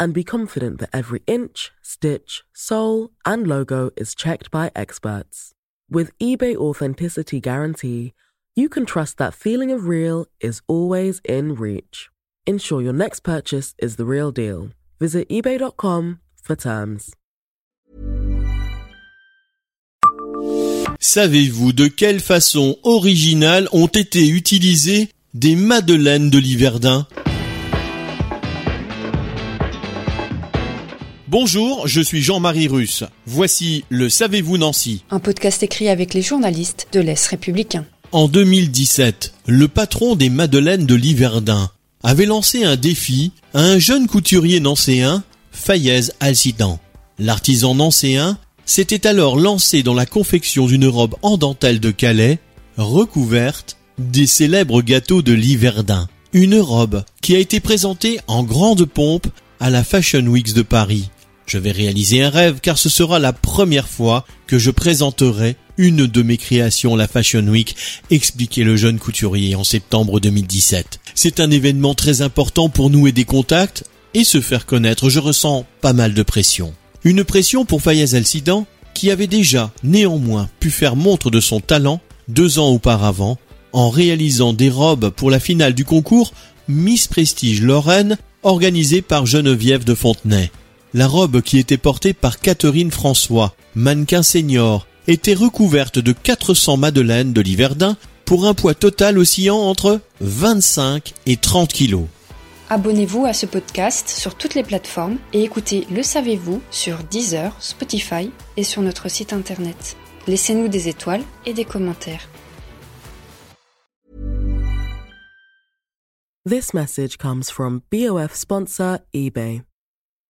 and be confident that every inch, stitch, sole, and logo is checked by experts. With eBay Authenticity Guarantee, you can trust that feeling of real is always in reach. Ensure your next purchase is the real deal. Visit eBay.com for terms. Savez-vous de quelle façon originale ont été utilisées des madeleines de Liverdun Bonjour, je suis Jean-Marie Russe. Voici le Savez-vous Nancy Un podcast écrit avec les journalistes de l'Est républicain. En 2017, le patron des Madeleines de Liverdun avait lancé un défi à un jeune couturier nancéen, Fayez Alcidan. L'artisan nancéen s'était alors lancé dans la confection d'une robe en dentelle de Calais, recouverte des célèbres gâteaux de Liverdun. Une robe qui a été présentée en grande pompe à la Fashion Weeks de Paris. Je vais réaliser un rêve car ce sera la première fois que je présenterai une de mes créations la Fashion Week, expliquait le jeune couturier en septembre 2017. C'est un événement très important pour nouer des contacts et se faire connaître. Je ressens pas mal de pression. Une pression pour Fayez Alcidan qui avait déjà néanmoins pu faire montre de son talent deux ans auparavant en réalisant des robes pour la finale du concours Miss Prestige Lorraine organisé par Geneviève de Fontenay. La robe qui était portée par Catherine François, mannequin senior, était recouverte de 400 madeleines de Liverdun pour un poids total oscillant entre 25 et 30 kilos. Abonnez-vous à ce podcast sur toutes les plateformes et écoutez Le Savez-vous sur Deezer, Spotify et sur notre site internet. Laissez-nous des étoiles et des commentaires. This message comes from BOF sponsor eBay.